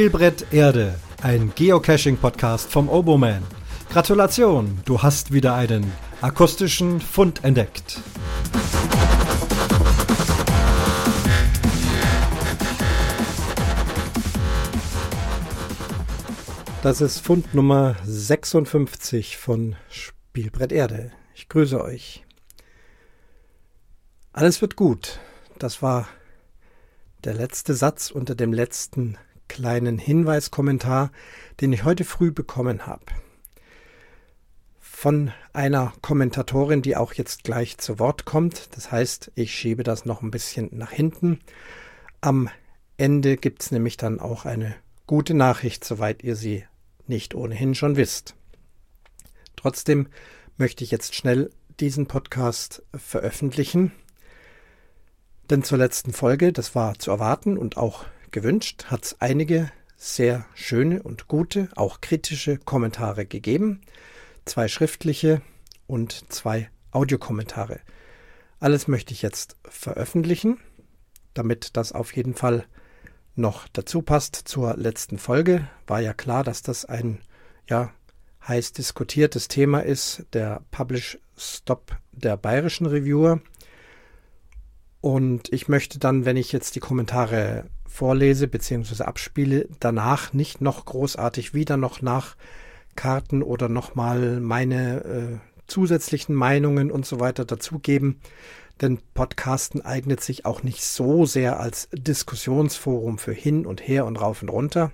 Spielbrett Erde, ein Geocaching-Podcast vom Oboman. Gratulation, du hast wieder einen akustischen Fund entdeckt. Das ist Fund Nummer 56 von Spielbrett Erde. Ich grüße euch. Alles wird gut. Das war der letzte Satz unter dem letzten kleinen Hinweiskommentar, den ich heute früh bekommen habe. Von einer Kommentatorin, die auch jetzt gleich zu Wort kommt. Das heißt, ich schiebe das noch ein bisschen nach hinten. Am Ende gibt es nämlich dann auch eine gute Nachricht, soweit ihr sie nicht ohnehin schon wisst. Trotzdem möchte ich jetzt schnell diesen Podcast veröffentlichen. Denn zur letzten Folge, das war zu erwarten und auch gewünscht, hat es einige sehr schöne und gute, auch kritische Kommentare gegeben. Zwei schriftliche und zwei Audiokommentare. Alles möchte ich jetzt veröffentlichen, damit das auf jeden Fall noch dazu passt zur letzten Folge. War ja klar, dass das ein ja, heiß diskutiertes Thema ist, der Publish Stop der bayerischen Reviewer. Und ich möchte dann, wenn ich jetzt die Kommentare vorlese bzw. abspiele, danach nicht noch großartig wieder noch nach Karten oder nochmal meine äh, zusätzlichen Meinungen und so weiter dazugeben. Denn Podcasten eignet sich auch nicht so sehr als Diskussionsforum für hin und her und rauf und runter.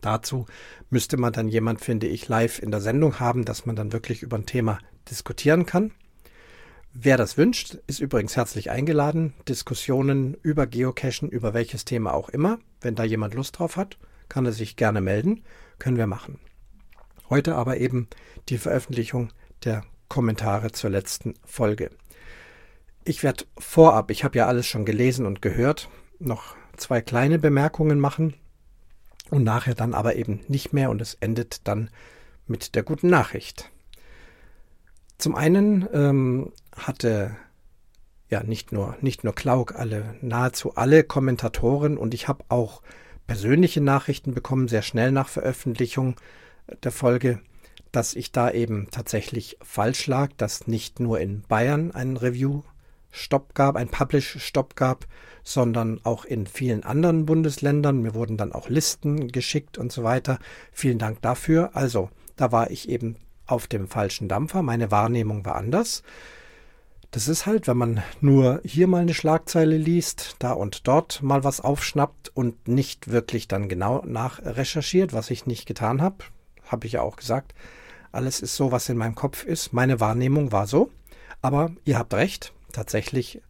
Dazu müsste man dann jemand, finde ich, live in der Sendung haben, dass man dann wirklich über ein Thema diskutieren kann. Wer das wünscht, ist übrigens herzlich eingeladen. Diskussionen über Geocachen, über welches Thema auch immer. Wenn da jemand Lust drauf hat, kann er sich gerne melden. Können wir machen. Heute aber eben die Veröffentlichung der Kommentare zur letzten Folge. Ich werde vorab, ich habe ja alles schon gelesen und gehört, noch zwei kleine Bemerkungen machen und nachher dann aber eben nicht mehr und es endet dann mit der guten Nachricht. Zum einen ähm, hatte ja nicht nur nicht nur Klauk, alle nahezu alle Kommentatoren und ich habe auch persönliche Nachrichten bekommen, sehr schnell nach Veröffentlichung der Folge, dass ich da eben tatsächlich falsch lag, dass nicht nur in Bayern ein Review-Stopp gab, ein Publish-Stopp gab, sondern auch in vielen anderen Bundesländern. Mir wurden dann auch Listen geschickt und so weiter. Vielen Dank dafür. Also, da war ich eben auf dem falschen Dampfer. Meine Wahrnehmung war anders. Das ist halt, wenn man nur hier mal eine Schlagzeile liest, da und dort mal was aufschnappt und nicht wirklich dann genau nachrecherchiert, was ich nicht getan habe, habe ich ja auch gesagt. Alles ist so, was in meinem Kopf ist. Meine Wahrnehmung war so. Aber ihr habt recht, tatsächlich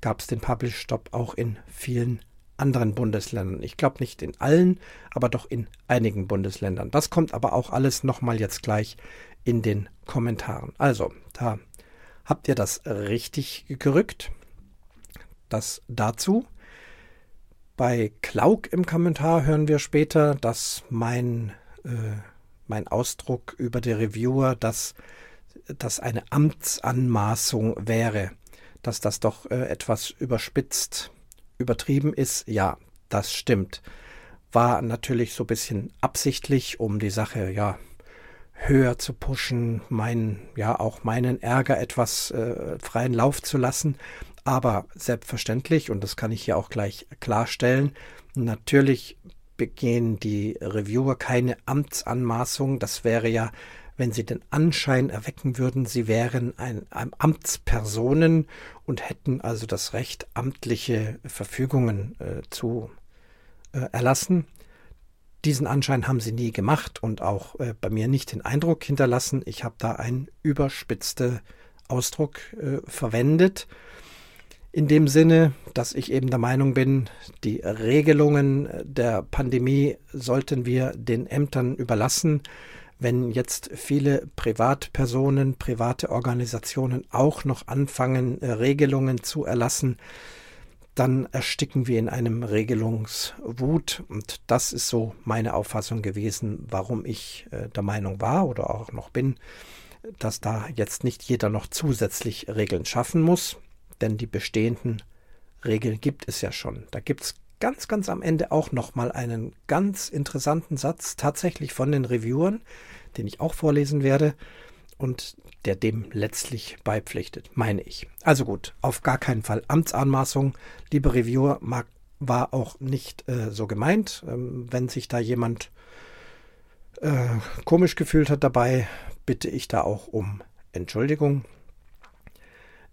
gab es den Publish-Stop auch in vielen anderen Bundesländern. Ich glaube nicht in allen, aber doch in einigen Bundesländern. Das kommt aber auch alles nochmal jetzt gleich in den Kommentaren. Also, da Habt ihr das richtig gerückt? Das dazu. Bei Klauk im Kommentar hören wir später, dass mein, äh, mein Ausdruck über die Reviewer, dass das eine Amtsanmaßung wäre, dass das doch äh, etwas überspitzt, übertrieben ist. Ja, das stimmt. War natürlich so ein bisschen absichtlich, um die Sache ja höher zu pushen, meinen, ja, auch meinen Ärger etwas äh, freien Lauf zu lassen. Aber selbstverständlich, und das kann ich hier auch gleich klarstellen, natürlich begehen die Reviewer keine Amtsanmaßung. Das wäre ja, wenn sie den Anschein erwecken würden, sie wären ein, ein Amtspersonen und hätten also das Recht, amtliche Verfügungen äh, zu äh, erlassen. Diesen Anschein haben sie nie gemacht und auch äh, bei mir nicht den Eindruck hinterlassen. Ich habe da einen überspitzten Ausdruck äh, verwendet. In dem Sinne, dass ich eben der Meinung bin, die Regelungen der Pandemie sollten wir den Ämtern überlassen. Wenn jetzt viele Privatpersonen, private Organisationen auch noch anfangen, äh, Regelungen zu erlassen, dann ersticken wir in einem Regelungswut. Und das ist so meine Auffassung gewesen, warum ich äh, der Meinung war oder auch noch bin, dass da jetzt nicht jeder noch zusätzlich Regeln schaffen muss, denn die bestehenden Regeln gibt es ja schon. Da gibt es ganz, ganz am Ende auch nochmal einen ganz interessanten Satz tatsächlich von den Reviewern, den ich auch vorlesen werde und der dem letztlich beipflichtet, meine ich. Also gut, auf gar keinen Fall Amtsanmaßung. Liebe Reviewer, mag, war auch nicht äh, so gemeint. Ähm, wenn sich da jemand äh, komisch gefühlt hat dabei, bitte ich da auch um Entschuldigung.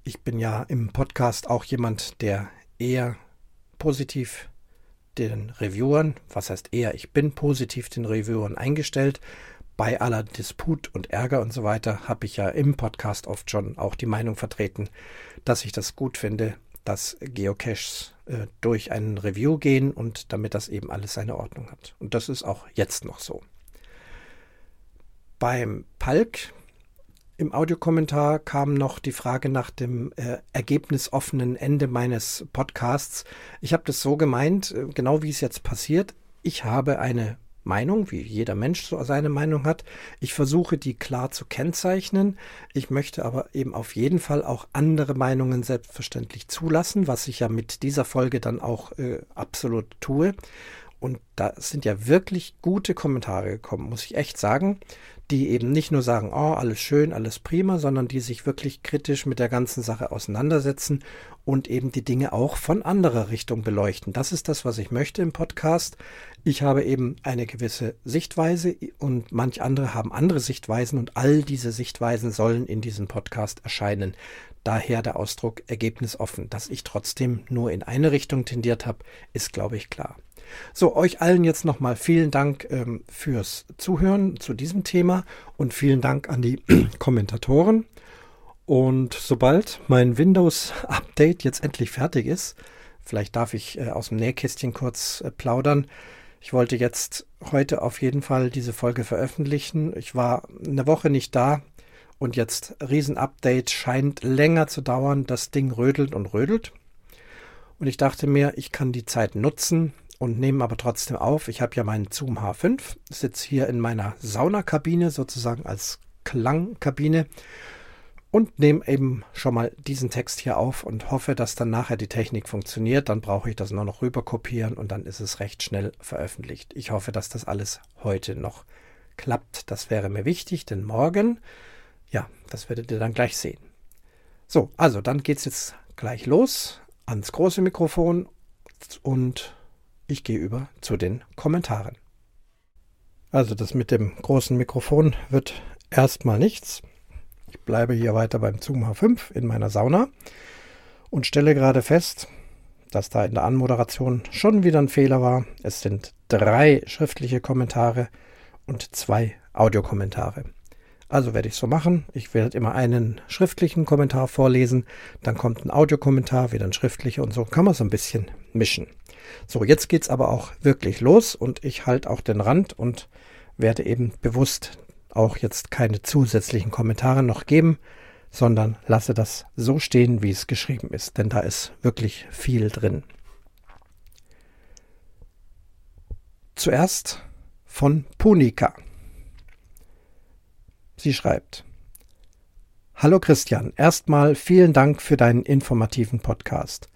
Ich bin ja im Podcast auch jemand, der eher positiv den Reviewern, was heißt eher, ich bin positiv den Reviewern eingestellt. Bei aller Disput und Ärger und so weiter habe ich ja im Podcast oft schon auch die Meinung vertreten, dass ich das gut finde, dass Geocaches äh, durch einen Review gehen und damit das eben alles seine Ordnung hat. Und das ist auch jetzt noch so. Beim Palk im Audiokommentar kam noch die Frage nach dem äh, ergebnisoffenen Ende meines Podcasts. Ich habe das so gemeint, äh, genau wie es jetzt passiert. Ich habe eine Meinung, wie jeder Mensch so seine Meinung hat. Ich versuche die klar zu kennzeichnen. Ich möchte aber eben auf jeden Fall auch andere Meinungen selbstverständlich zulassen, was ich ja mit dieser Folge dann auch äh, absolut tue. Und da sind ja wirklich gute Kommentare gekommen, muss ich echt sagen die eben nicht nur sagen, oh, alles schön, alles prima, sondern die sich wirklich kritisch mit der ganzen Sache auseinandersetzen und eben die Dinge auch von anderer Richtung beleuchten. Das ist das, was ich möchte im Podcast. Ich habe eben eine gewisse Sichtweise und manch andere haben andere Sichtweisen und all diese Sichtweisen sollen in diesem Podcast erscheinen. Daher der Ausdruck ergebnisoffen. Dass ich trotzdem nur in eine Richtung tendiert habe, ist, glaube ich, klar. So, euch allen jetzt nochmal vielen Dank ähm, fürs Zuhören zu diesem Thema und vielen Dank an die Kommentatoren. Und sobald mein Windows-Update jetzt endlich fertig ist, vielleicht darf ich äh, aus dem Nähkästchen kurz äh, plaudern. Ich wollte jetzt heute auf jeden Fall diese Folge veröffentlichen. Ich war eine Woche nicht da und jetzt Riesen-Update scheint länger zu dauern. Das Ding rödelt und rödelt. Und ich dachte mir, ich kann die Zeit nutzen, und nehme aber trotzdem auf. Ich habe ja meinen Zoom H5, sitze hier in meiner Saunakabine sozusagen als Klangkabine und nehme eben schon mal diesen Text hier auf und hoffe, dass dann nachher die Technik funktioniert. Dann brauche ich das nur noch rüber kopieren und dann ist es recht schnell veröffentlicht. Ich hoffe, dass das alles heute noch klappt. Das wäre mir wichtig, denn morgen, ja, das werdet ihr dann gleich sehen. So, also dann geht es jetzt gleich los ans große Mikrofon und ich gehe über zu den Kommentaren. Also das mit dem großen Mikrofon wird erstmal nichts. Ich bleibe hier weiter beim Zoom H5 in meiner Sauna und stelle gerade fest, dass da in der Anmoderation schon wieder ein Fehler war. Es sind drei schriftliche Kommentare und zwei Audiokommentare. Also werde ich so machen. Ich werde immer einen schriftlichen Kommentar vorlesen, dann kommt ein Audiokommentar, wieder ein schriftlicher und so kann man so ein bisschen mischen. So, jetzt geht's aber auch wirklich los und ich halte auch den Rand und werde eben bewusst auch jetzt keine zusätzlichen Kommentare noch geben, sondern lasse das so stehen, wie es geschrieben ist, denn da ist wirklich viel drin. Zuerst von Punika. Sie schreibt Hallo Christian, erstmal vielen Dank für deinen informativen Podcast.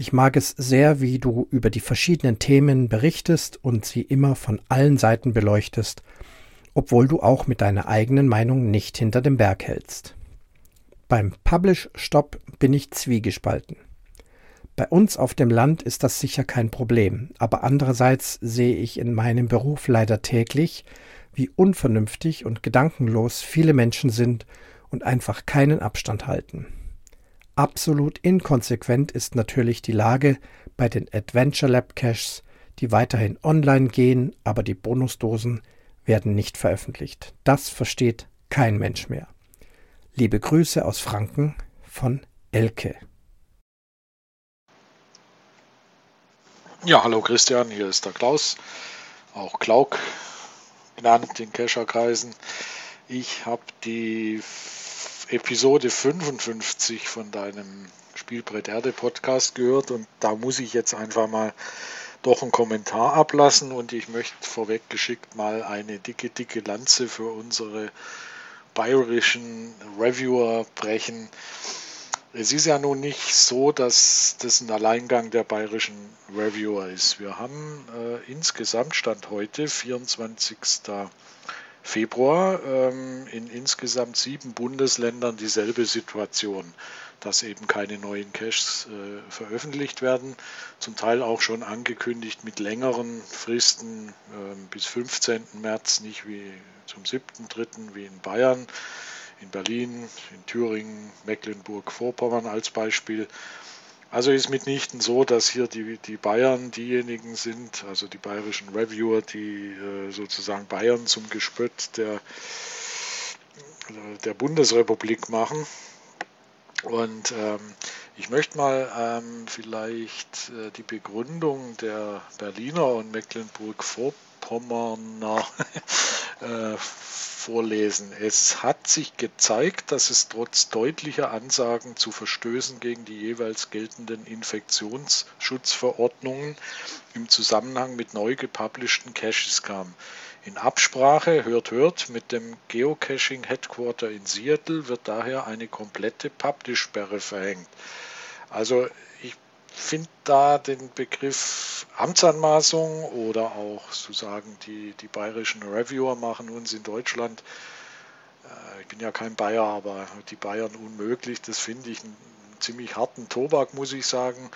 Ich mag es sehr, wie du über die verschiedenen Themen berichtest und sie immer von allen Seiten beleuchtest, obwohl du auch mit deiner eigenen Meinung nicht hinter dem Berg hältst. Beim Publish-Stop bin ich zwiegespalten. Bei uns auf dem Land ist das sicher kein Problem, aber andererseits sehe ich in meinem Beruf leider täglich, wie unvernünftig und gedankenlos viele Menschen sind und einfach keinen Abstand halten. Absolut inkonsequent ist natürlich die Lage bei den Adventure Lab Caches, die weiterhin online gehen, aber die Bonusdosen werden nicht veröffentlicht. Das versteht kein Mensch mehr. Liebe Grüße aus Franken von Elke. Ja, hallo Christian, hier ist der Klaus, auch Klauk genannt in Kescherkreisen. Ich habe die Episode 55 von deinem Spielbrett Erde Podcast gehört und da muss ich jetzt einfach mal doch einen Kommentar ablassen und ich möchte vorweg geschickt mal eine dicke, dicke Lanze für unsere bayerischen Reviewer brechen. es ist ja nun nicht so, dass das ein Alleingang der bayerischen Reviewer ist. Wir haben äh, insgesamt Stand heute, 24. Februar, ähm, in insgesamt sieben Bundesländern dieselbe Situation, dass eben keine neuen Caches äh, veröffentlicht werden. Zum Teil auch schon angekündigt mit längeren Fristen äh, bis 15. März, nicht wie zum 7.3. wie in Bayern in Berlin, in Thüringen, Mecklenburg-Vorpommern als Beispiel. Also ist mitnichten so, dass hier die, die Bayern diejenigen sind, also die bayerischen Reviewer, die äh, sozusagen Bayern zum Gespött der, der Bundesrepublik machen. Und ähm, ich möchte mal ähm, vielleicht äh, die Begründung der Berliner und Mecklenburg-Vorpommerner äh, vorlesen. Es hat sich gezeigt, dass es trotz deutlicher Ansagen zu Verstößen gegen die jeweils geltenden Infektionsschutzverordnungen im Zusammenhang mit neu gepublisheden Caches kam. In Absprache, hört, hört, mit dem Geocaching Headquarter in Seattle wird daher eine komplette Publish-Sperre verhängt. Also finde da den Begriff Amtsanmaßung oder auch sozusagen die, die bayerischen Reviewer machen uns in Deutschland, äh, ich bin ja kein Bayer, aber die Bayern unmöglich, das finde ich einen ziemlich harten Tobak, muss ich sagen.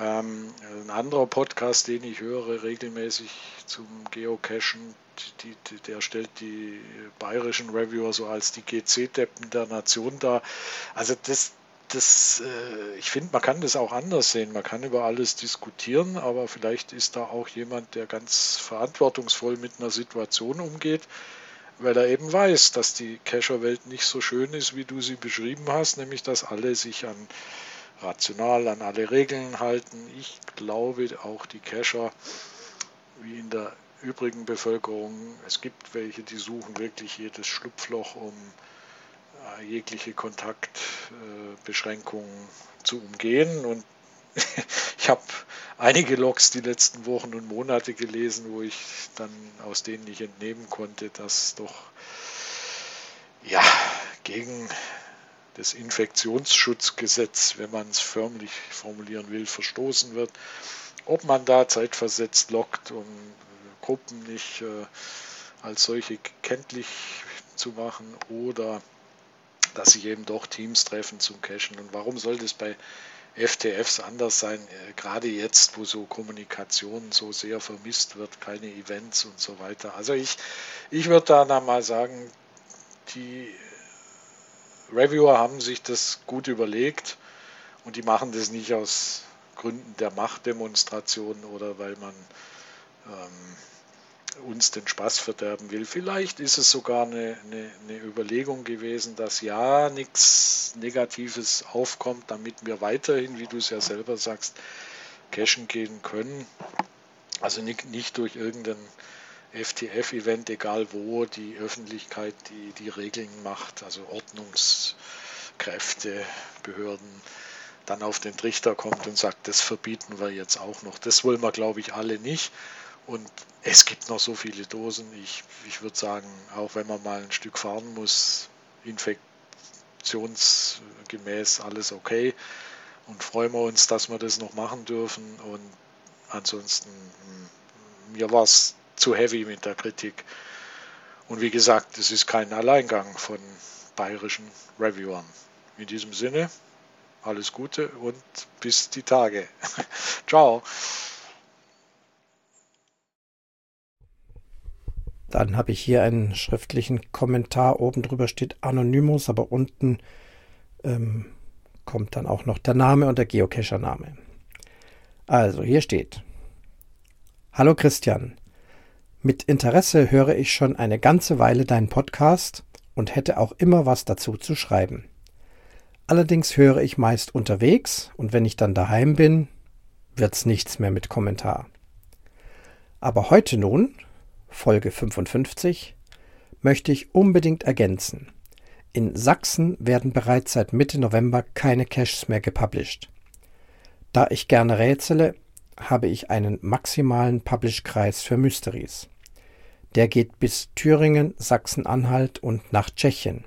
Ähm, ein anderer Podcast, den ich höre regelmäßig zum Geocachen, die, die, der stellt die bayerischen Reviewer so als die GC-Deppen der Nation dar. Also das, das, äh, ich finde, man kann das auch anders sehen. Man kann über alles diskutieren, aber vielleicht ist da auch jemand, der ganz verantwortungsvoll mit einer Situation umgeht, weil er eben weiß, dass die Cacher-Welt nicht so schön ist, wie du sie beschrieben hast, nämlich dass alle sich an rational an alle Regeln halten. Ich glaube auch die Cacher, wie in der übrigen Bevölkerung, es gibt welche, die suchen wirklich jedes Schlupfloch, um jegliche Kontaktbeschränkungen zu umgehen. Und ich habe einige Logs die letzten Wochen und Monate gelesen, wo ich dann aus denen nicht entnehmen konnte, dass doch ja gegen das Infektionsschutzgesetz, wenn man es förmlich formulieren will, verstoßen wird. Ob man da zeitversetzt lockt, um Gruppen nicht äh, als solche kenntlich zu machen oder dass sich eben doch Teams treffen zum Cachen. Und warum soll das bei FTFs anders sein, äh, gerade jetzt, wo so Kommunikation so sehr vermisst wird, keine Events und so weiter. Also ich, ich würde da mal sagen, die Reviewer haben sich das gut überlegt und die machen das nicht aus Gründen der Machtdemonstration oder weil man ähm, uns den Spaß verderben will. Vielleicht ist es sogar eine, eine, eine Überlegung gewesen, dass ja nichts Negatives aufkommt, damit wir weiterhin, wie du es ja selber sagst, cashen gehen können. Also nicht, nicht durch irgendein FTF-Event, egal wo, die Öffentlichkeit die, die Regeln macht, also Ordnungskräfte, Behörden, dann auf den Trichter kommt und sagt, das verbieten wir jetzt auch noch. Das wollen wir, glaube ich, alle nicht. Und es gibt noch so viele Dosen. Ich, ich würde sagen, auch wenn man mal ein Stück fahren muss, infektionsgemäß alles okay. Und freuen wir uns, dass wir das noch machen dürfen. Und ansonsten, mm, mir war es zu heavy mit der Kritik. Und wie gesagt, es ist kein Alleingang von bayerischen Reviewern. In diesem Sinne, alles Gute und bis die Tage. Ciao. Dann habe ich hier einen schriftlichen Kommentar. Oben drüber steht Anonymous, aber unten ähm, kommt dann auch noch der Name und der Geocacher-Name. Also, hier steht. Hallo Christian. Mit Interesse höre ich schon eine ganze Weile deinen Podcast und hätte auch immer was dazu zu schreiben. Allerdings höre ich meist unterwegs und wenn ich dann daheim bin, wird's nichts mehr mit Kommentar. Aber heute nun Folge 55, möchte ich unbedingt ergänzen. In Sachsen werden bereits seit Mitte November keine Caches mehr gepublished. Da ich gerne rätsele, habe ich einen maximalen Publish-Kreis für Mysteries. Der geht bis Thüringen, Sachsen-Anhalt und nach Tschechien.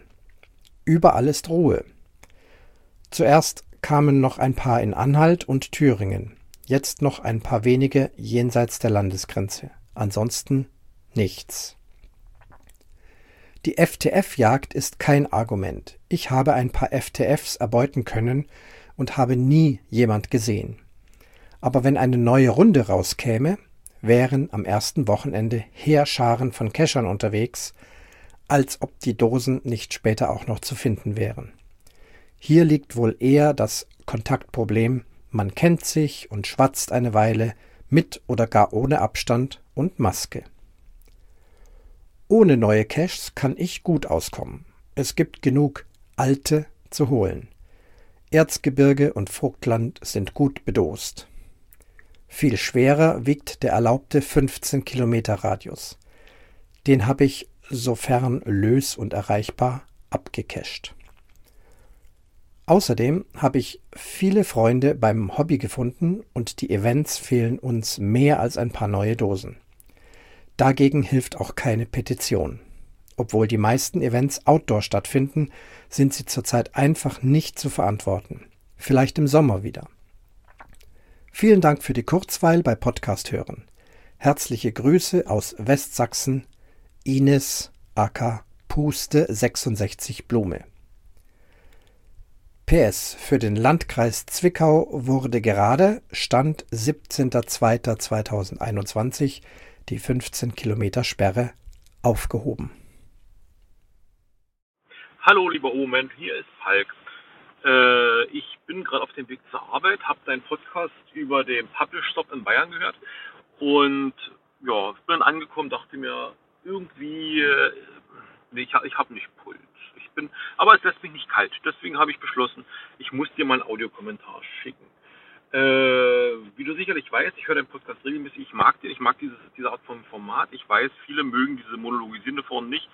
Überall ist Ruhe. Zuerst kamen noch ein paar in Anhalt und Thüringen, jetzt noch ein paar wenige jenseits der Landesgrenze. Ansonsten nichts. Die FTF-Jagd ist kein Argument. Ich habe ein paar FTFs erbeuten können und habe nie jemand gesehen. Aber wenn eine neue Runde rauskäme, wären am ersten Wochenende Heerscharen von Keschern unterwegs, als ob die Dosen nicht später auch noch zu finden wären. Hier liegt wohl eher das Kontaktproblem, man kennt sich und schwatzt eine Weile, mit oder gar ohne Abstand und Maske. Ohne neue Caches kann ich gut auskommen. Es gibt genug alte zu holen. Erzgebirge und Vogtland sind gut bedost. Viel schwerer wiegt der erlaubte 15 Kilometer Radius. Den habe ich, sofern lös und erreichbar, abgecached. Außerdem habe ich viele Freunde beim Hobby gefunden und die Events fehlen uns mehr als ein paar neue Dosen. Dagegen hilft auch keine Petition. Obwohl die meisten Events outdoor stattfinden, sind sie zurzeit einfach nicht zu verantworten. Vielleicht im Sommer wieder. Vielen Dank für die Kurzweil bei Podcast hören. Herzliche Grüße aus Westsachsen, Ines aka Puste 66 Blume. PS für den Landkreis Zwickau wurde gerade Stand 17.02.2021 die 15 Kilometer Sperre aufgehoben. Hallo lieber Omen, hier ist Falk. Äh, ich bin gerade auf dem Weg zur Arbeit, habe deinen Podcast über den Publish Stop in Bayern gehört und ja, bin angekommen, dachte mir irgendwie, äh, nee, ich, ich habe nicht Puls. Ich bin, aber es lässt mich nicht kalt. Deswegen habe ich beschlossen, ich muss dir mal einen Audiokommentar schicken. Äh, wie du sicherlich weißt, ich höre deinen Podcast regelmäßig. Ich mag den, ich mag dieses, diese Art von Format. Ich weiß, viele mögen diese monologisierende Form nicht.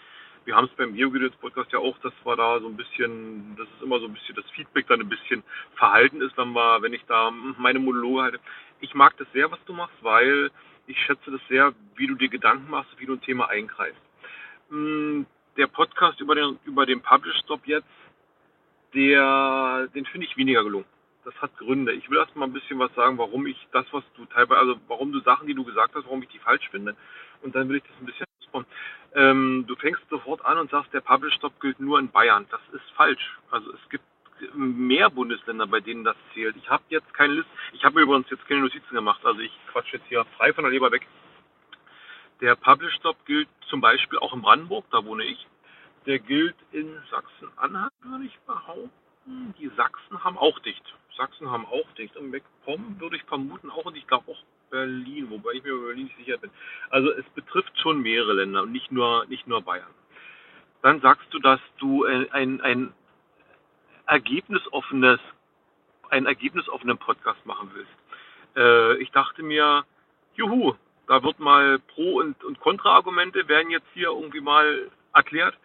Wir haben es beim Geogedöns Podcast ja auch, dass wir da so ein bisschen, das ist immer so ein bisschen das Feedback dann ein bisschen verhalten ist, wenn wir, wenn ich da meine Monologe halte. Ich mag das sehr, was du machst, weil ich schätze das sehr, wie du dir Gedanken machst, wie du ein Thema eingreifst. Hm, der Podcast über den, über den Publish Stop jetzt, der, den finde ich weniger gelungen das hat Gründe. Ich will erst mal ein bisschen was sagen, warum ich das, was du teilweise, also warum du Sachen, die du gesagt hast, warum ich die falsch finde. Und dann will ich das ein bisschen ausbauen. Ähm, du fängst sofort an und sagst, der Publish Stop gilt nur in Bayern. Das ist falsch. Also es gibt mehr Bundesländer, bei denen das zählt. Ich habe jetzt keine Liste. Ich habe mir übrigens jetzt keine Notizen gemacht. Also ich quatsch jetzt hier frei von der Leber weg. Der Publish Stop gilt zum Beispiel auch in Brandenburg, da wohne ich. Der gilt in Sachsen-Anhalt, würde ich behaupten. Die Sachsen haben auch dicht. Sachsen haben auch dicht. Und MacPom würde ich vermuten auch und ich glaube auch Berlin, wobei ich mir über Berlin nicht sicher bin. Also es betrifft schon mehrere Länder und nicht nur, nicht nur Bayern. Dann sagst du, dass du ein, ein ergebnisoffenes, einen ergebnisoffenen Podcast machen willst. Äh, ich dachte mir, juhu, da wird mal Pro- und, und Kontra-Argumente werden jetzt hier irgendwie mal erklärt.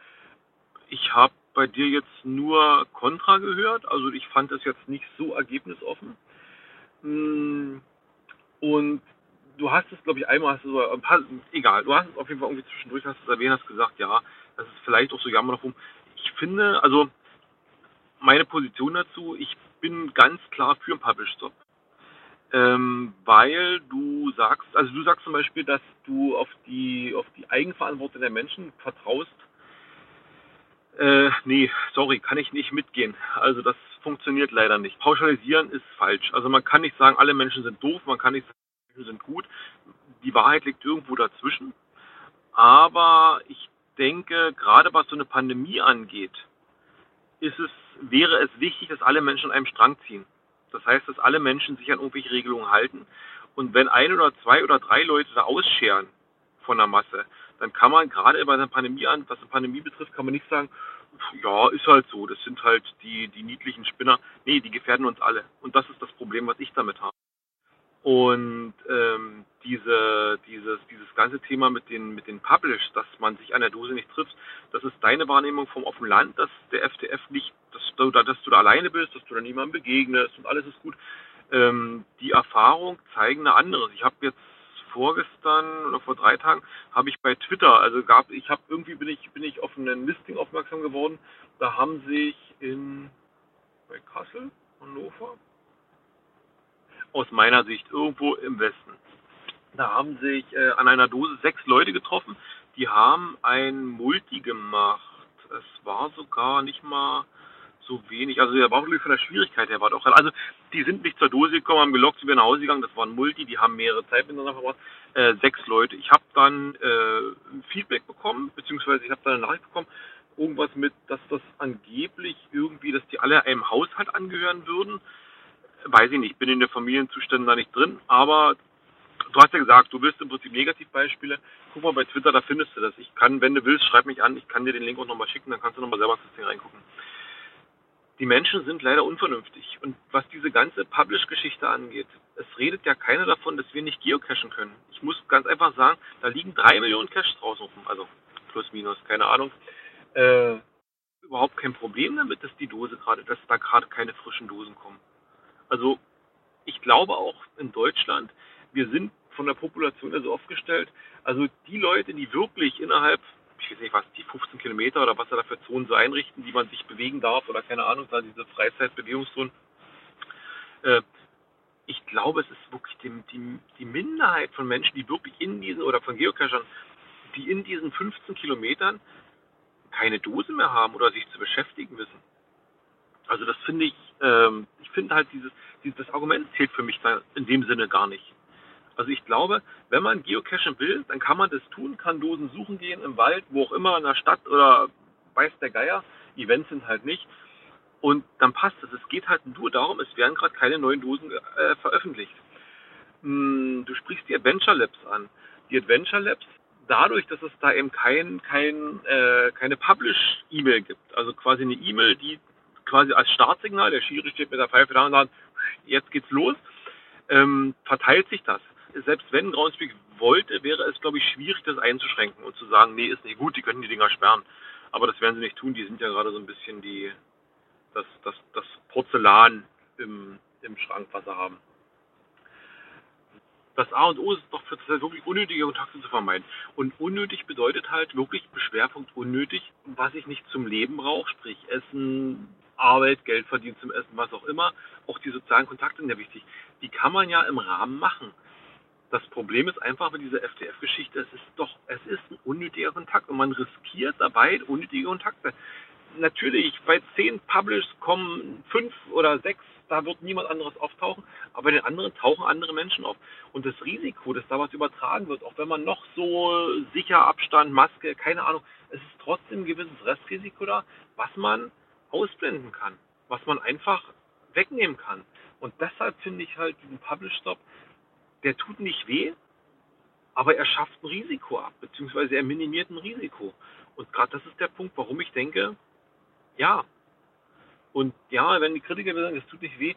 Ich habe bei dir jetzt nur Contra gehört. Also ich fand das jetzt nicht so ergebnisoffen. Mm, und du hast es, glaube ich, einmal hast du so, ein paar, egal, du hast es auf jeden Fall irgendwie zwischendurch, hast es erwähnt, hast gesagt, ja, das ist vielleicht auch so jammer rum. Ich finde, also meine Position dazu, ich bin ganz klar für einen Publish Stop. Ähm, weil du sagst, also du sagst zum Beispiel, dass du auf die, auf die Eigenverantwortung der Menschen vertraust, äh, nee, sorry, kann ich nicht mitgehen. Also das funktioniert leider nicht. Pauschalisieren ist falsch. Also man kann nicht sagen, alle Menschen sind doof, man kann nicht sagen, alle Menschen sind gut. Die Wahrheit liegt irgendwo dazwischen. Aber ich denke, gerade was so eine Pandemie angeht, ist es, wäre es wichtig, dass alle Menschen an einem Strang ziehen. Das heißt, dass alle Menschen sich an irgendwelche Regelungen halten. Und wenn ein oder zwei oder drei Leute da ausscheren von der Masse, dann kann man gerade bei einer Pandemie an, was eine Pandemie betrifft, kann man nicht sagen, ja, ist halt so, das sind halt die, die niedlichen Spinner. Nee, die gefährden uns alle. Und das ist das Problem, was ich damit habe. Und ähm, diese, dieses, dieses ganze Thema mit den, mit den Publish, dass man sich an der Dose nicht trifft, das ist deine Wahrnehmung vom offenen Land, dass der FDF nicht, dass du, da, dass du da alleine bist, dass du da niemandem begegnest und alles ist gut. Ähm, die Erfahrung zeigen eine andere. Ich habe jetzt vorgestern oder vor drei Tagen habe ich bei Twitter, also gab ich habe irgendwie bin ich bin ich auf ein Listing aufmerksam geworden. Da haben sich in bei Kassel, Hannover. Aus meiner Sicht irgendwo im Westen. Da haben sich äh, an einer Dose sechs Leute getroffen, die haben ein Multi gemacht. Es war sogar nicht mal so wenig. Also der wirklich von der Schwierigkeit her war doch. Also die sind nicht zur Dose gekommen, haben gelockt, sind wieder nach Hause gegangen. Das war ein Multi, die haben mehrere Zeit miteinander verbracht. Äh, sechs Leute. Ich habe dann äh, Feedback bekommen, beziehungsweise ich habe dann eine Nachricht bekommen, irgendwas mit, dass das angeblich irgendwie, dass die alle einem Haushalt angehören würden. Weiß ich nicht, bin in der Familienzuständen da nicht drin, aber du hast ja gesagt, du willst im Prinzip Negativbeispiele. Guck mal bei Twitter, da findest du das. Ich kann, wenn du willst, schreib mich an, ich kann dir den Link auch nochmal schicken, dann kannst du nochmal selber ins Ding reingucken die Menschen sind leider unvernünftig. Und was diese ganze Publish-Geschichte angeht, es redet ja keiner davon, dass wir nicht geocachen können. Ich muss ganz einfach sagen, da liegen drei Millionen Caches draußen rum, also plus minus, keine Ahnung. Äh, überhaupt kein Problem damit, dass die Dose gerade, dass da gerade keine frischen Dosen kommen. Also ich glaube auch in Deutschland, wir sind von der Population so aufgestellt, also die Leute, die wirklich innerhalb ich weiß nicht was, die 15 Kilometer oder was da für Zonen so einrichten, die man sich bewegen darf oder keine Ahnung, da diese Freizeitbewegungszonen. Äh, ich glaube, es ist wirklich die, die, die Minderheit von Menschen, die wirklich in diesen, oder von Geocachern, die in diesen 15 Kilometern keine Dose mehr haben oder sich zu beschäftigen wissen. Also das finde ich, ähm, ich finde halt dieses, dieses, Argument zählt für mich da in dem Sinne gar nicht. Also ich glaube, wenn man geocachen will, dann kann man das tun, kann Dosen suchen gehen im Wald, wo auch immer, in der Stadt oder weiß der Geier. Events sind halt nicht. Und dann passt es. Es geht halt nur darum, es werden gerade keine neuen Dosen äh, veröffentlicht. Hm, du sprichst die Adventure Labs an. Die Adventure Labs, dadurch, dass es da eben kein, kein, äh, keine Publish-E-Mail gibt, also quasi eine E-Mail, die quasi als Startsignal, der Schiri steht mit der Pfeife da und sagt, jetzt geht's los, ähm, verteilt sich das selbst wenn Groundspeak wollte, wäre es, glaube ich, schwierig, das einzuschränken und zu sagen, nee, ist nicht gut, die können die Dinger sperren. Aber das werden sie nicht tun, die sind ja gerade so ein bisschen die, das, das, das Porzellan im, im Schrank, was sie haben. Das A und O ist doch für das wirklich unnötige Kontakte zu vermeiden. Und unnötig bedeutet halt wirklich Beschwerpunkt unnötig, was ich nicht zum Leben brauche, sprich Essen, Arbeit, Geld verdienen zum Essen, was auch immer. Auch die sozialen Kontakte sind ja wichtig. Die kann man ja im Rahmen machen. Das Problem ist einfach mit dieser FTF-Geschichte, es ist doch, es ist ein unnötiger Kontakt und man riskiert dabei unnötige Kontakte. Natürlich, bei zehn Publishs kommen fünf oder sechs, da wird niemand anderes auftauchen, aber bei den anderen tauchen andere Menschen auf. Und das Risiko, dass da was übertragen wird, auch wenn man noch so sicher Abstand, Maske, keine Ahnung, es ist trotzdem ein gewisses Restrisiko da, was man ausblenden kann, was man einfach wegnehmen kann. Und deshalb finde ich halt diesen Publish-Stop der tut nicht weh, aber er schafft ein Risiko ab, beziehungsweise er minimiert ein Risiko. Und gerade das ist der Punkt, warum ich denke, ja. Und ja, wenn die Kritiker sagen, es tut nicht weh,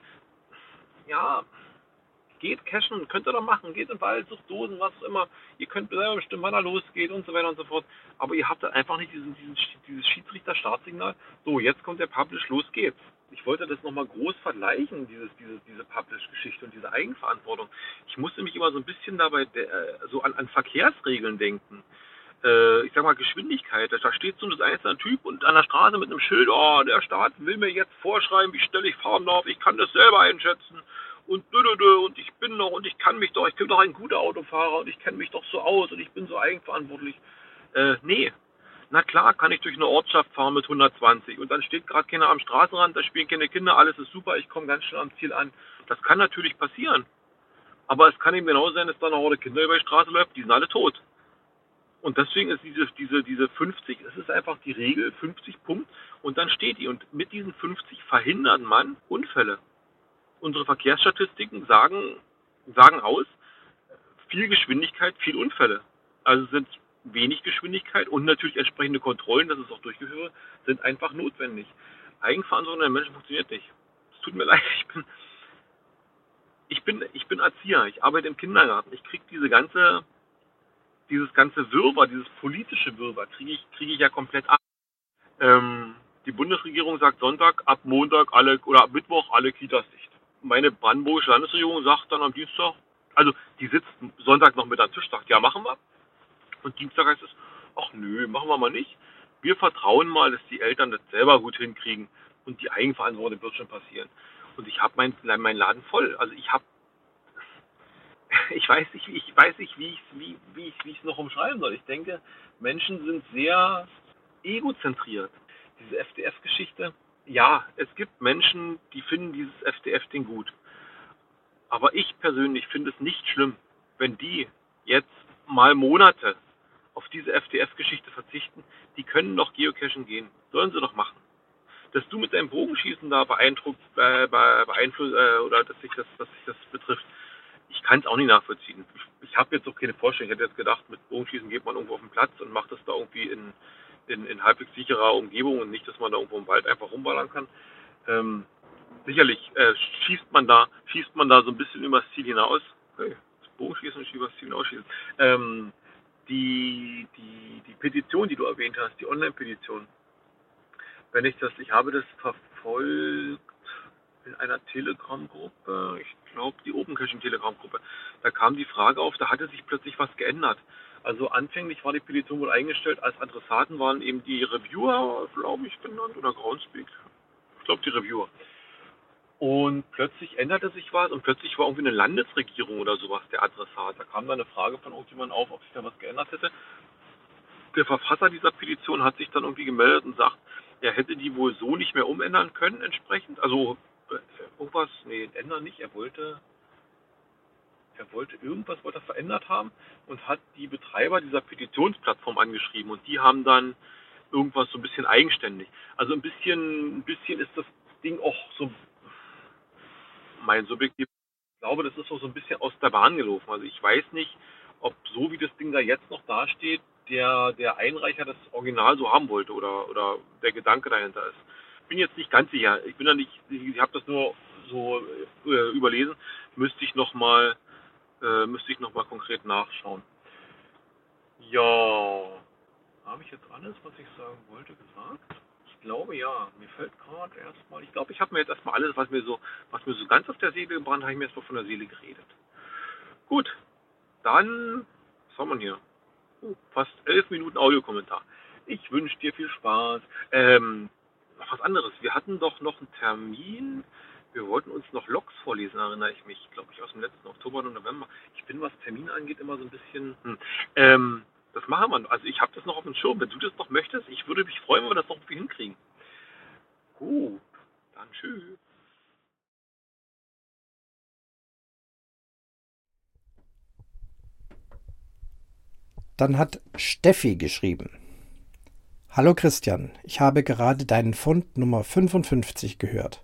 ja, geht cashen, könnt ihr doch machen, geht im Wald, sucht Dosen, was auch immer. Ihr könnt selber bestimmen, wann er losgeht und so weiter und so fort. Aber ihr habt einfach nicht diesen, diesen, dieses Schiedsrichter-Startsignal. So, jetzt kommt der Publish, los geht's ich wollte das nochmal groß vergleichen, dieses, diese, diese Publish-Geschichte und diese Eigenverantwortung. Ich musste mich immer so ein bisschen dabei äh, so an, an Verkehrsregeln denken. Äh, ich sag mal Geschwindigkeit. Da steht so ein einzelner Typ und an der Straße mit einem Schild, oh, der Staat will mir jetzt vorschreiben, wie schnell ich fahren darf, ich kann das selber einschätzen und und ich bin noch und ich kann mich doch, ich bin doch ein guter Autofahrer und ich kenne mich doch so aus und ich bin so eigenverantwortlich. Äh, nee, na klar, kann ich durch eine Ortschaft fahren mit 120 und dann steht gerade keiner am Straßenrand, da spielen keine Kinder, alles ist super, ich komme ganz schnell am Ziel an. Das kann natürlich passieren. Aber es kann eben genau sein, dass da eine Horde Kinder über die Straße läuft, die sind alle tot. Und deswegen ist diese, diese, diese 50, es ist einfach die Regel, 50 Punkt, und dann steht die. Und mit diesen 50 verhindert man Unfälle. Unsere Verkehrsstatistiken sagen, sagen aus, viel Geschwindigkeit, viel Unfälle. Also sind wenig Geschwindigkeit und natürlich entsprechende Kontrollen, dass es auch durchgeführt wird, sind einfach notwendig. Eigenverantwortung der Menschen funktioniert nicht. Es tut mir leid, ich bin, ich bin, ich bin Erzieher, ich arbeite im Kindergarten, ich kriege diese ganze, dieses ganze Wirrwarr, dieses politische Wirrwarr, kriege ich, kriege ich ja komplett ab. Ähm, die Bundesregierung sagt Sonntag, ab Montag alle oder ab Mittwoch alle Kitas dicht. Meine brandenburgische Landesregierung sagt dann am Dienstag, also die sitzt Sonntag noch mit am Tisch, sagt, ja machen wir. Und Dienstag heißt es, ach nö, machen wir mal nicht. Wir vertrauen mal, dass die Eltern das selber gut hinkriegen. Und die Eigenverantwortung wird schon passieren. Und ich habe meinen mein Laden voll. Also ich habe ich weiß nicht, ich weiß nicht, wie ich es wie, wie ich, wie noch umschreiben soll. Ich denke, Menschen sind sehr egozentriert. Diese FDF-Geschichte, ja, es gibt Menschen, die finden dieses FDF-Ding gut. Aber ich persönlich finde es nicht schlimm, wenn die jetzt mal Monate auf diese FDF-Geschichte verzichten. Die können noch geocachen gehen. Sollen sie doch machen. Dass du mit deinem Bogenschießen da beeindruckt, äh, beeinflusst, äh, oder dass sich das, dass sich das betrifft, ich kann es auch nicht nachvollziehen. Ich, ich habe jetzt auch keine Vorstellung. Ich hätte jetzt gedacht, mit Bogenschießen geht man irgendwo auf den Platz und macht das da irgendwie in, in, in halbwegs sicherer Umgebung und nicht, dass man da irgendwo im Wald einfach rumballern kann. Ähm, sicherlich äh, schießt man da, schießt man da so ein bisschen übers Ziel hinaus. Hey, Bogenschießen und übers Ziel hinausschießen. Ähm, die, die, die Petition, die du erwähnt hast, die Online-Petition, wenn ich das, ich habe das verfolgt in einer Telegram-Gruppe, ich glaube die Open Caching Telegram-Gruppe, da kam die Frage auf, da hatte sich plötzlich was geändert. Also anfänglich war die Petition wohl eingestellt, als Adressaten waren eben die Reviewer, glaube ich, genannt, oder Groundspeak. Ich glaube die Reviewer. Und plötzlich änderte sich was und plötzlich war irgendwie eine Landesregierung oder sowas der Adressat. Da kam dann eine Frage von irgendjemandem auf, ob sich da was geändert hätte. Der Verfasser dieser Petition hat sich dann irgendwie gemeldet und sagt, er hätte die wohl so nicht mehr umändern können entsprechend. Also äh, irgendwas, nee, ändern nicht. Er wollte, er wollte irgendwas wollte er verändert haben und hat die Betreiber dieser Petitionsplattform angeschrieben und die haben dann irgendwas so ein bisschen eigenständig. Also ein bisschen, ein bisschen ist das Ding auch so mein subjektiv ich glaube, das ist so ein bisschen aus der Bahn gelaufen. Also ich weiß nicht, ob so wie das Ding da jetzt noch dasteht, der, der Einreicher das Original so haben wollte oder, oder der Gedanke dahinter ist. Bin jetzt nicht ganz sicher. Ich bin da nicht, ich habe das nur so äh, überlesen. Müsste ich nochmal, äh, müsste ich noch mal konkret nachschauen. Ja, habe ich jetzt alles, was ich sagen wollte, gesagt? Glaube ja. Mir fällt gerade erstmal, ich glaube, ich habe mir jetzt erstmal alles, was mir so, was mir so ganz auf der Seele gebrannt, habe ich mir erstmal von der Seele geredet. Gut, dann, was haben wir hier? Uh, fast elf Minuten Audiokommentar. Ich wünsche dir viel Spaß. Ähm, noch was anderes. Wir hatten doch noch einen Termin. Wir wollten uns noch Logs vorlesen, erinnere ich mich, glaube ich, aus dem letzten Oktober und November. Ich bin, was Termine angeht, immer so ein bisschen. Hm. Ähm, das machen wir. Also ich habe das noch auf dem Schirm. Wenn du das noch möchtest, ich würde mich freuen, wenn wir das noch irgendwie hinkriegen. Gut, dann tschüss. Dann hat Steffi geschrieben. Hallo Christian, ich habe gerade deinen Fund Nummer 55 gehört.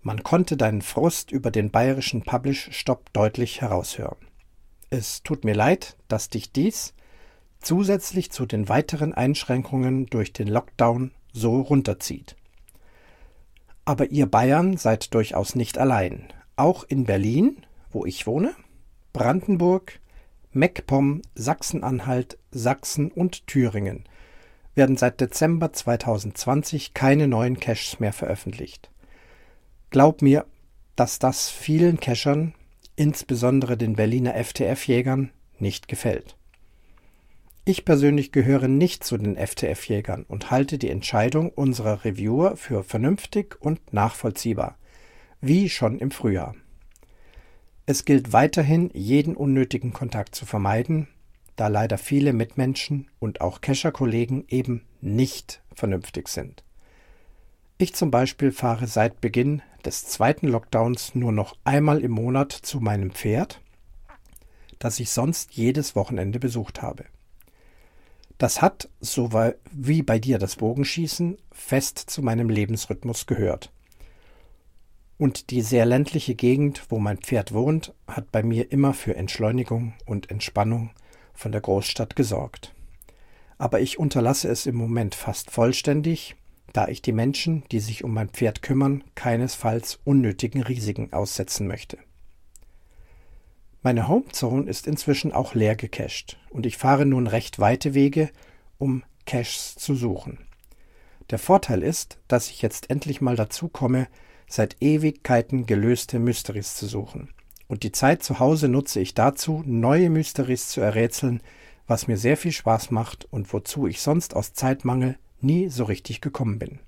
Man konnte deinen Frust über den bayerischen Publish-Stopp deutlich heraushören. Es tut mir leid, dass dich dies, zusätzlich zu den weiteren Einschränkungen durch den Lockdown so runterzieht. Aber ihr Bayern seid durchaus nicht allein. Auch in Berlin, wo ich wohne, Brandenburg, MacPom, Sachsen-Anhalt, Sachsen und Thüringen werden seit Dezember 2020 keine neuen Caches mehr veröffentlicht. Glaub mir, dass das vielen Cachern, insbesondere den Berliner FTF-Jägern, nicht gefällt. Ich persönlich gehöre nicht zu den FTF-Jägern und halte die Entscheidung unserer Reviewer für vernünftig und nachvollziehbar, wie schon im Frühjahr. Es gilt weiterhin, jeden unnötigen Kontakt zu vermeiden, da leider viele Mitmenschen und auch Kescher-Kollegen eben nicht vernünftig sind. Ich zum Beispiel fahre seit Beginn des zweiten Lockdowns nur noch einmal im Monat zu meinem Pferd, das ich sonst jedes Wochenende besucht habe. Das hat, so wie bei dir das Bogenschießen, fest zu meinem Lebensrhythmus gehört. Und die sehr ländliche Gegend, wo mein Pferd wohnt, hat bei mir immer für Entschleunigung und Entspannung von der Großstadt gesorgt. Aber ich unterlasse es im Moment fast vollständig, da ich die Menschen, die sich um mein Pferd kümmern, keinesfalls unnötigen Risiken aussetzen möchte. Meine Homezone ist inzwischen auch leer gecached und ich fahre nun recht weite Wege, um Caches zu suchen. Der Vorteil ist, dass ich jetzt endlich mal dazu komme, seit Ewigkeiten gelöste Mysteries zu suchen. Und die Zeit zu Hause nutze ich dazu, neue Mysteries zu errätseln, was mir sehr viel Spaß macht und wozu ich sonst aus Zeitmangel nie so richtig gekommen bin.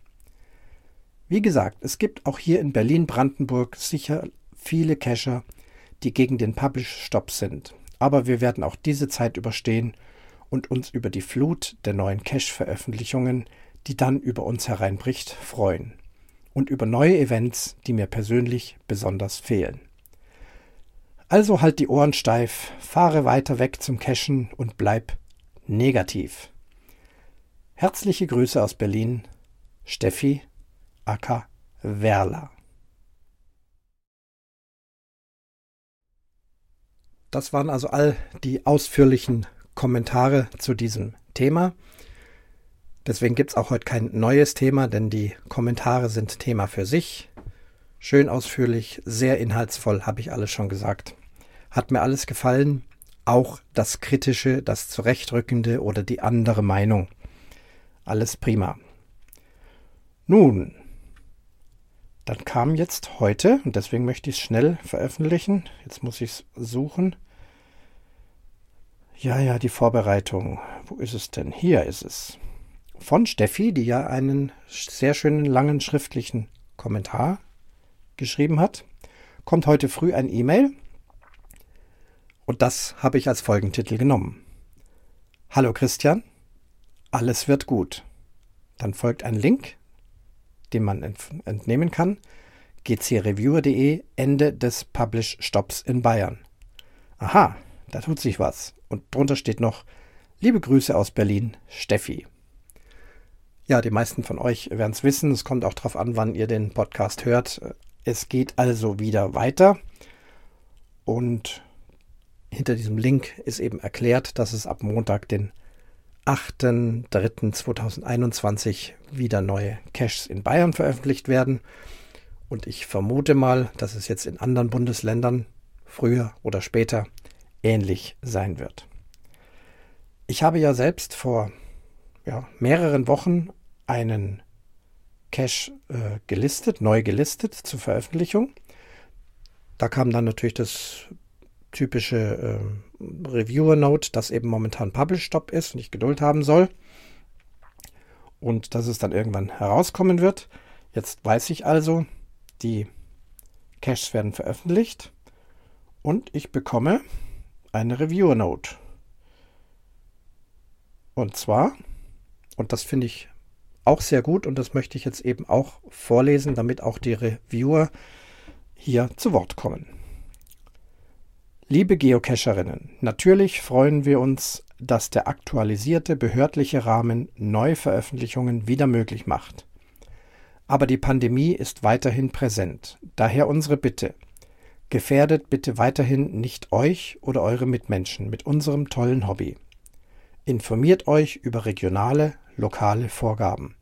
Wie gesagt, es gibt auch hier in Berlin-Brandenburg sicher viele Cacher, die gegen den Publish-Stop sind. Aber wir werden auch diese Zeit überstehen und uns über die Flut der neuen Cache-Veröffentlichungen, die dann über uns hereinbricht, freuen. Und über neue Events, die mir persönlich besonders fehlen. Also halt die Ohren steif, fahre weiter weg zum Cachen und bleib negativ. Herzliche Grüße aus Berlin, Steffi Acker Werler. Das waren also all die ausführlichen Kommentare zu diesem Thema. Deswegen gibt es auch heute kein neues Thema, denn die Kommentare sind Thema für sich. Schön ausführlich, sehr inhaltsvoll, habe ich alles schon gesagt. Hat mir alles gefallen, auch das Kritische, das Zurechtrückende oder die andere Meinung. Alles prima. Nun, dann kam jetzt heute, und deswegen möchte ich es schnell veröffentlichen. Jetzt muss ich es suchen. Ja, ja, die Vorbereitung. Wo ist es denn? Hier ist es. Von Steffi, die ja einen sehr schönen langen schriftlichen Kommentar geschrieben hat, kommt heute früh ein E-Mail. Und das habe ich als Folgentitel genommen. Hallo Christian, alles wird gut. Dann folgt ein Link den man entnehmen kann. gcreviewer.de Ende des Publish-Stops in Bayern. Aha, da tut sich was. Und drunter steht noch Liebe Grüße aus Berlin, Steffi. Ja, die meisten von euch werden es wissen. Es kommt auch darauf an, wann ihr den Podcast hört. Es geht also wieder weiter. Und hinter diesem Link ist eben erklärt, dass es ab Montag, den 8.3.2021 wieder neue Caches in Bayern veröffentlicht werden. Und ich vermute mal, dass es jetzt in anderen Bundesländern früher oder später ähnlich sein wird. Ich habe ja selbst vor ja, mehreren Wochen einen Cache äh, gelistet, neu gelistet zur Veröffentlichung. Da kam dann natürlich das typische äh, Reviewer-Note, dass eben momentan Publish-Stop ist und ich Geduld haben soll. Und dass es dann irgendwann herauskommen wird. Jetzt weiß ich also, die Caches werden veröffentlicht und ich bekomme eine Reviewer-Note. Und zwar, und das finde ich auch sehr gut und das möchte ich jetzt eben auch vorlesen, damit auch die Reviewer hier zu Wort kommen. Liebe Geocacherinnen, natürlich freuen wir uns, dass der aktualisierte behördliche Rahmen Neuveröffentlichungen wieder möglich macht. Aber die Pandemie ist weiterhin präsent. Daher unsere Bitte. Gefährdet bitte weiterhin nicht euch oder eure Mitmenschen mit unserem tollen Hobby. Informiert euch über regionale, lokale Vorgaben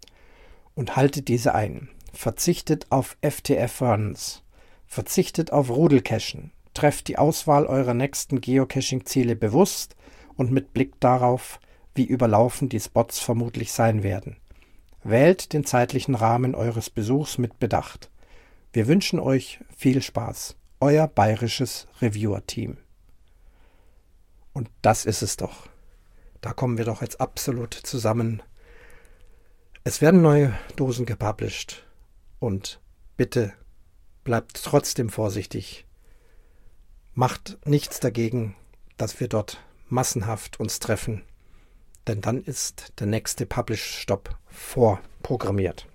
und haltet diese ein. Verzichtet auf FTF-Runs. Verzichtet auf Rudelcachen Trefft die Auswahl eurer nächsten Geocaching-Ziele bewusst und mit Blick darauf, wie überlaufen die Spots vermutlich sein werden. Wählt den zeitlichen Rahmen eures Besuchs mit Bedacht. Wir wünschen euch viel Spaß. Euer bayerisches Reviewer-Team. Und das ist es doch. Da kommen wir doch jetzt absolut zusammen. Es werden neue Dosen gepublished. Und bitte bleibt trotzdem vorsichtig. Macht nichts dagegen, dass wir dort massenhaft uns treffen, denn dann ist der nächste Publish-Stop vorprogrammiert.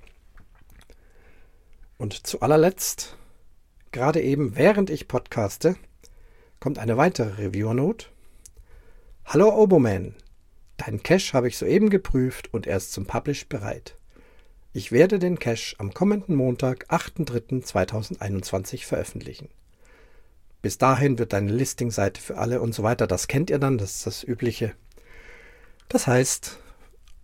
Und zu allerletzt, gerade eben während ich podcaste, kommt eine weitere Reviewer-Note. Hallo Oboman, deinen Cache habe ich soeben geprüft und er ist zum Publish bereit. Ich werde den Cache am kommenden Montag, 8.3.2021 veröffentlichen. Bis dahin wird deine Listing-Seite für alle und so weiter. Das kennt ihr dann, das ist das Übliche. Das heißt,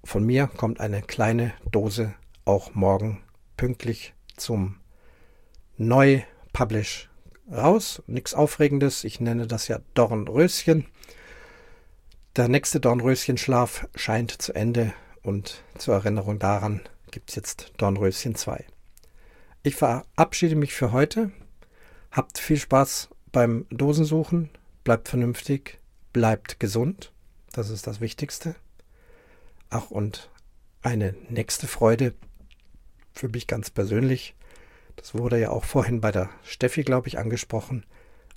von mir kommt eine kleine Dose auch morgen pünktlich zum Neu-Publish raus. Nichts Aufregendes. Ich nenne das ja Dornröschen. Der nächste Dornröschenschlaf scheint zu Ende und zur Erinnerung daran gibt es jetzt Dornröschen 2. Ich verabschiede mich für heute. Habt viel Spaß beim Dosensuchen, bleibt vernünftig, bleibt gesund. Das ist das Wichtigste. Ach, und eine nächste Freude. für mich ganz persönlich, das wurde ja auch vorhin bei der Steffi, glaube ich, angesprochen,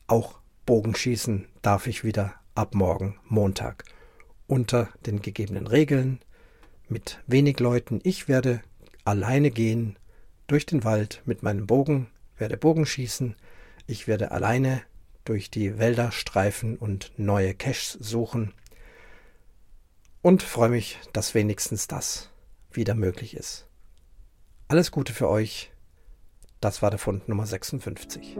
auch Bogenschießen darf ich wieder ab morgen Montag unter den gegebenen Regeln mit wenig Leuten. Ich werde alleine gehen durch den Wald mit meinem Bogen, werde Bogen schießen. Ich werde alleine durch die Wälder streifen und neue Caches suchen. Und freue mich, dass wenigstens das wieder möglich ist. Alles Gute für euch. Das war der Fund Nummer 56.